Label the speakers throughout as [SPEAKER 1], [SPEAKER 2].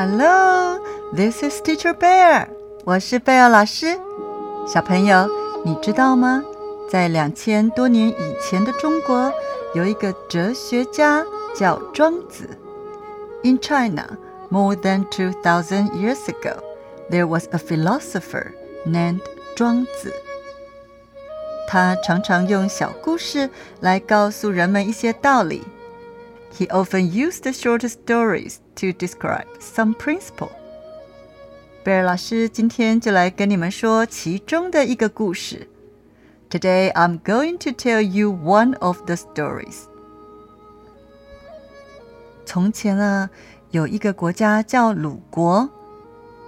[SPEAKER 1] Hello, this is Teacher Bear. 我是贝尔老师。小朋友，你知道吗？在两千多年以前的中国，有一个哲学家叫庄子。In China, more than two thousand years ago, there was a philosopher named 庄子。他常常用小故事来告诉人们一些道理。He often used short stories to describe some principle. 贝尔老师今天就来跟你们说其中的一个故事。Today I'm going to tell you one of the stories. 从前啊，有一个国家叫鲁国。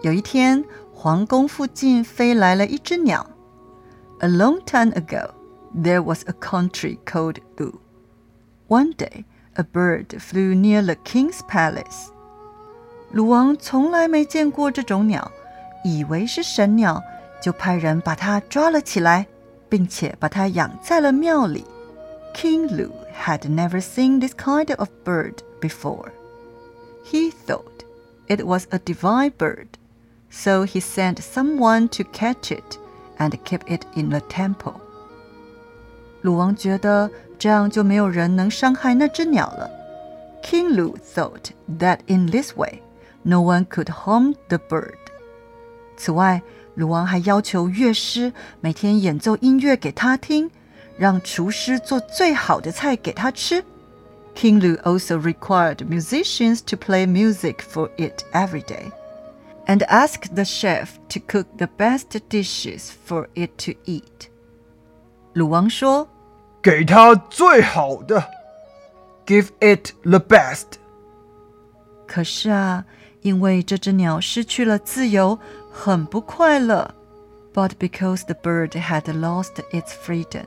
[SPEAKER 1] 有一天，皇宫附近飞来了一只鸟。A long time ago, there was a country called Lu. One day, a bird flew near the king's palace. 鲁王从来没见过这种鸟，以为是神鸟，就派人把它抓了起来，并且把它养在了庙里。King Lu had never seen this kind of bird before. He thought it was a divine bird, so he sent someone to catch it and keep it in the temple. 鲁王觉得 这样就没有人能伤害那只鸟了。King Lu thought that in this way, no one could harm the bird. 此外，鲁王还要求乐师每天演奏音乐给他听，让厨师做最好的菜给他吃。King Lu also required musicians to play music for it every day, and asked the chef to cook the best dishes for it to eat. 鲁王说：“
[SPEAKER 2] 给他最好的，Give it the best。”
[SPEAKER 1] 可是啊，因为这只鸟失去了自由，很不快乐。But because the bird had lost its freedom,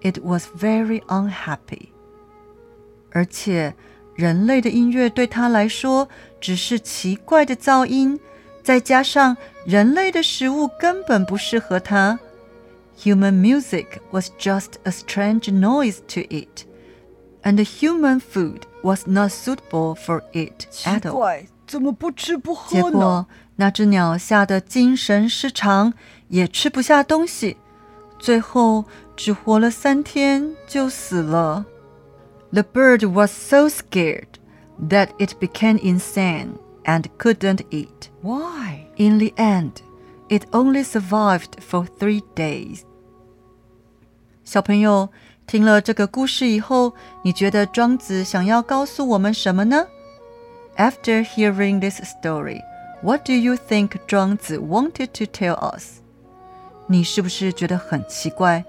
[SPEAKER 1] it was very unhappy. 而且，人类的音乐对他来说只是奇怪的噪音，再加上人类的食物根本不适合他。Human music was just a strange noise to it, and human food was not suitable for it at all.
[SPEAKER 2] 怎么不吃不喝
[SPEAKER 1] 结果，那只鸟吓得精神失常，也吃不下东西，最后只活了三天就死了。The bird was so scared that it became insane and couldn't eat.
[SPEAKER 2] Why?
[SPEAKER 1] In the end, it only survived for three days. 小朋友听了这个故事以后，你觉得庄子想要告诉我们什么呢？after hearing this story, what do you think 庄子 wanted to tell us? 你是不是觉得很奇怪？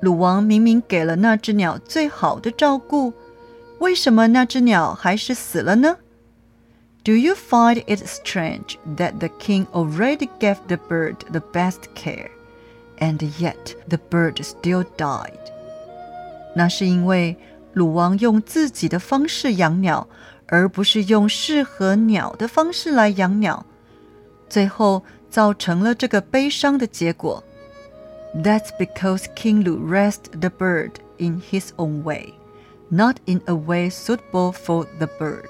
[SPEAKER 1] 鲁王明明给了那只鸟最好的照顾，为什么那只鸟还是死了呢 ？Do you find it strange that the king already gave the bird the best care, and yet the bird still died? 那是因为鲁王用自己的方式养鸟。而不是用适合鸟的方式来养鸟，最后造成了这个悲伤的结果。That's because King Lu raised the bird in his own way, not in a way suitable for the bird,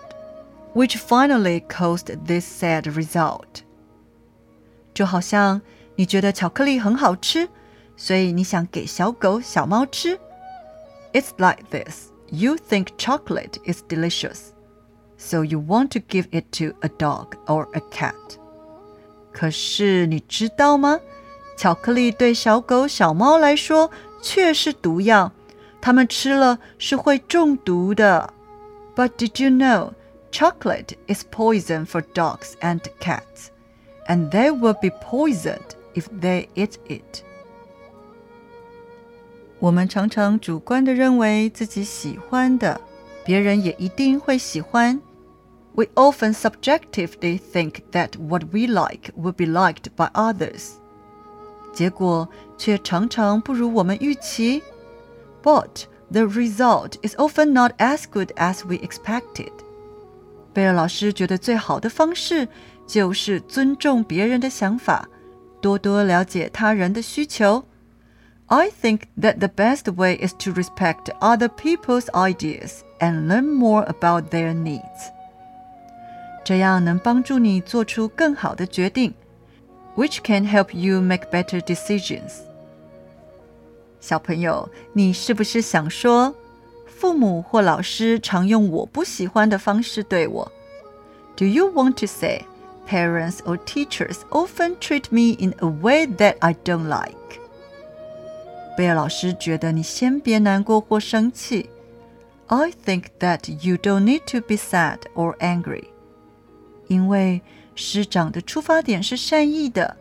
[SPEAKER 1] which finally caused this sad result. 就好像你觉得巧克力很好吃，所以你想给小狗、小猫吃。It's like this. You think chocolate is delicious so you want to give it to a dog or a cat. 可是你知道吗？巧克力对小狗、小猫来说却是毒药，它们吃了是会中毒的。But did you know chocolate is poison for dogs and cats, and they will be poisoned if they eat it? 我们常常主观的认为自己喜欢的，别人也一定会喜欢。we often subjectively think that what we like will be liked by others. 结果却常常不如我们预期。But the result is often not as good as we expected. 贝尔老师觉得最好的方式就是尊重别人的想法，多多了解他人的需求。I think that the best way is to respect other people's ideas and learn more about their needs. 这样能帮助你做出更好的决定，which can help you make better decisions。小朋友，你是不是想说， 父母或老师常用我不喜欢的方式对我？Do you want to say parents or teachers often treat me in a way that I don't like？贝尔老师觉得你先别难过或生气。I think that you don't need to be sad or angry，因为师长的出发点是善意的，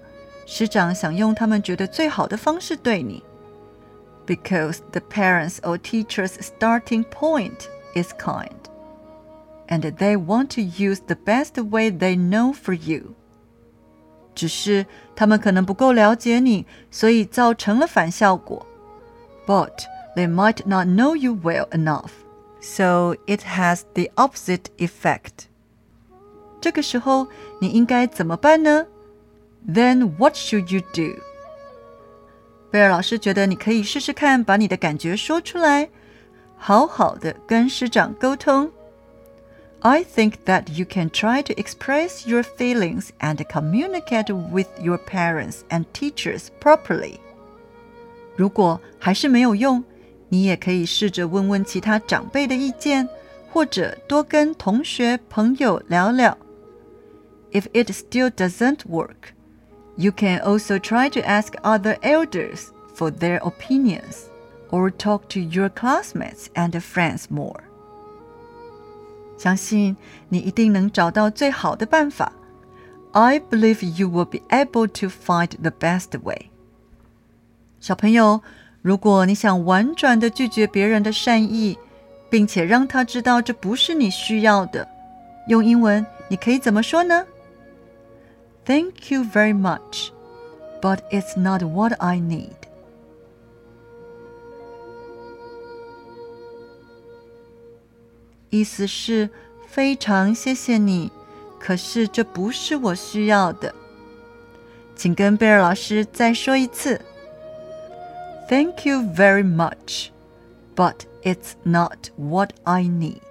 [SPEAKER 1] 师长想用他们觉得最好的方式对你。 because the parents or teacher's starting point is kind, and they want to use the best way they know for you. 只是他们可能不够了解你，所以造成了反效果。But they might not know you well enough, so it has the opposite effect. 这个时候你应该怎么办呢？Then what should you do? 贝尔老师觉得你可以试试看，把你的感觉说出来，好好的跟师长沟通。I think that you can try to express your feelings and communicate with your parents and teachers properly. 如果还是没有用，你也可以试着问问其他长辈的意见，或者多跟同学朋友聊聊。If it still doesn't work, you can also try to ask other elders for their opinions or talk to your classmates and friends more. 相信你一定能找到最好的办法。I believe you will be able to find the best way. 小朋友，如果你想婉转的拒绝别人的善意，并且让他知道这不是你需要的，用英文你可以怎么说呢 Thank you very much, but it's not what I need. Thank you very much, but it's not what I need.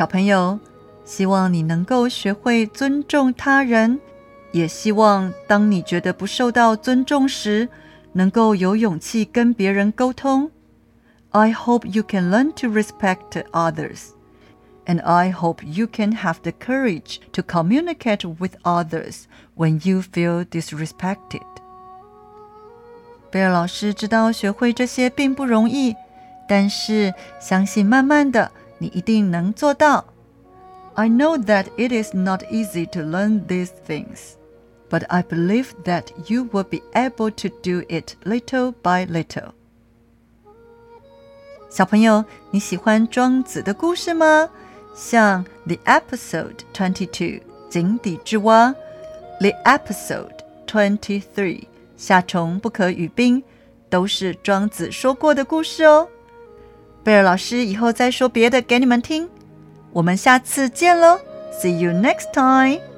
[SPEAKER 1] 小朋友，希望你能够学会尊重他人，也希望当你觉得不受到尊重时，能够有勇气跟别人沟通。I hope you can learn to respect others, and I hope you can have the courage to communicate with others when you feel disrespected. 贝尔老师知道学会这些并不容易，但是相信慢慢的。你一定能做到。I know that it is not easy to learn these things, but I believe that you will be able to do it little by little. 小朋友，你喜欢庄子的故事吗？像 The Episode Twenty Two 井底之蛙，The Episode Twenty Three 夏虫不可语冰，都是庄子说过的故事哦。 贝尔老师以后再说别的给你们听，我们下次见喽，See you next time。